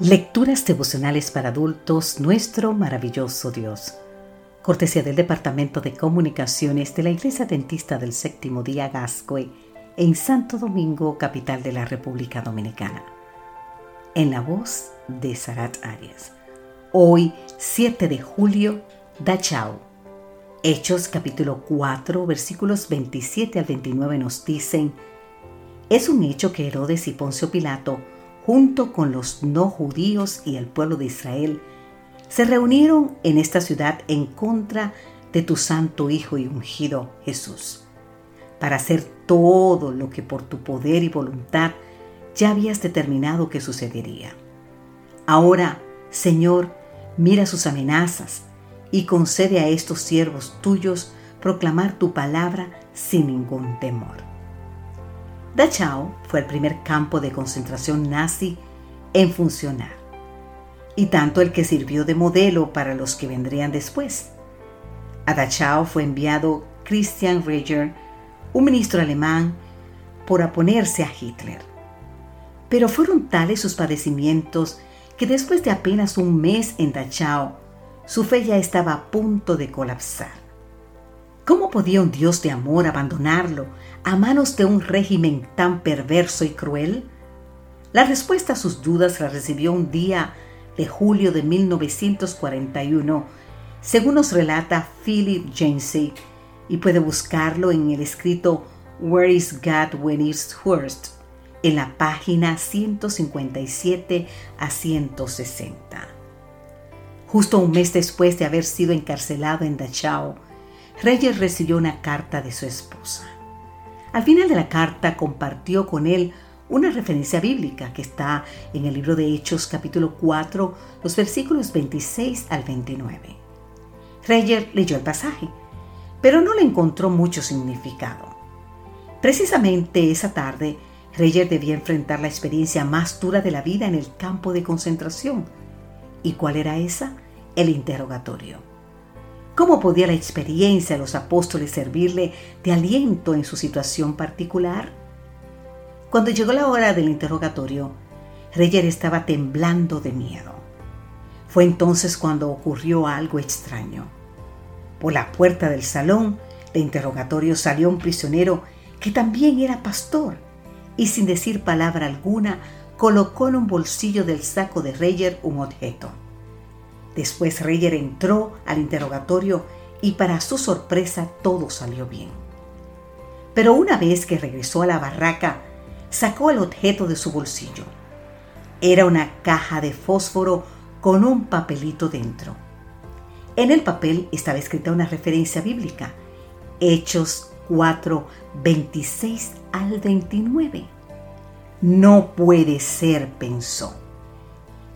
Lecturas devocionales para adultos, nuestro maravilloso Dios. Cortesía del Departamento de Comunicaciones de la Iglesia Dentista del Séptimo Día Gascoy en Santo Domingo, capital de la República Dominicana. En la voz de Sarat Arias. Hoy, 7 de julio, Dachau. Hechos capítulo 4, versículos 27 al 29 nos dicen, es un hecho que Herodes y Poncio Pilato junto con los no judíos y el pueblo de Israel, se reunieron en esta ciudad en contra de tu santo Hijo y ungido Jesús, para hacer todo lo que por tu poder y voluntad ya habías determinado que sucedería. Ahora, Señor, mira sus amenazas y concede a estos siervos tuyos proclamar tu palabra sin ningún temor. Dachau fue el primer campo de concentración nazi en funcionar, y tanto el que sirvió de modelo para los que vendrían después. A Dachau fue enviado Christian Reger, un ministro alemán, por oponerse a Hitler. Pero fueron tales sus padecimientos que después de apenas un mes en Dachau, su fe ya estaba a punto de colapsar. ¿Cómo podía un Dios de amor abandonarlo a manos de un régimen tan perverso y cruel? La respuesta a sus dudas la recibió un día de julio de 1941, según nos relata Philip Jamesy, y puede buscarlo en el escrito Where is God When It's Worst, en la página 157 a 160. Justo un mes después de haber sido encarcelado en Dachau, Reyes recibió una carta de su esposa. Al final de la carta compartió con él una referencia bíblica que está en el libro de Hechos capítulo 4, los versículos 26 al 29. Reyer leyó el pasaje, pero no le encontró mucho significado. Precisamente esa tarde, Reyer debía enfrentar la experiencia más dura de la vida en el campo de concentración. ¿Y cuál era esa? El interrogatorio. ¿Cómo podía la experiencia de los apóstoles servirle de aliento en su situación particular? Cuando llegó la hora del interrogatorio, Reyer estaba temblando de miedo. Fue entonces cuando ocurrió algo extraño. Por la puerta del salón de interrogatorio salió un prisionero que también era pastor y sin decir palabra alguna colocó en un bolsillo del saco de Reyer un objeto. Después Reyer entró al interrogatorio y para su sorpresa todo salió bien. Pero una vez que regresó a la barraca, sacó el objeto de su bolsillo. Era una caja de fósforo con un papelito dentro. En el papel estaba escrita una referencia bíblica, Hechos 4, 26 al 29. No puede ser, pensó.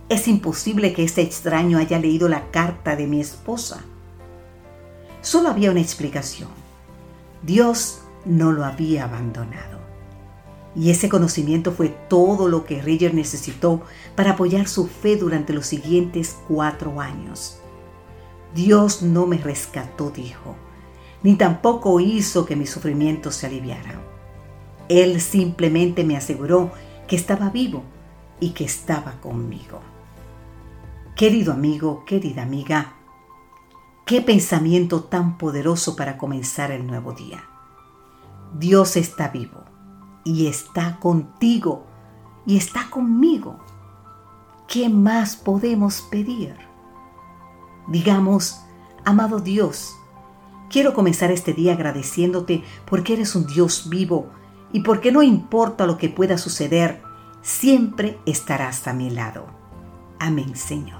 Es imposible que este extraño haya leído la carta de mi esposa. Solo había una explicación. Dios no lo había abandonado. Y ese conocimiento fue todo lo que Reyer necesitó para apoyar su fe durante los siguientes cuatro años. Dios no me rescató, dijo, ni tampoco hizo que mi sufrimiento se aliviara. Él simplemente me aseguró que estaba vivo y que estaba conmigo. Querido amigo, querida amiga, qué pensamiento tan poderoso para comenzar el nuevo día. Dios está vivo y está contigo y está conmigo. ¿Qué más podemos pedir? Digamos, amado Dios, quiero comenzar este día agradeciéndote porque eres un Dios vivo y porque no importa lo que pueda suceder, siempre estarás a mi lado. Amén, Señor.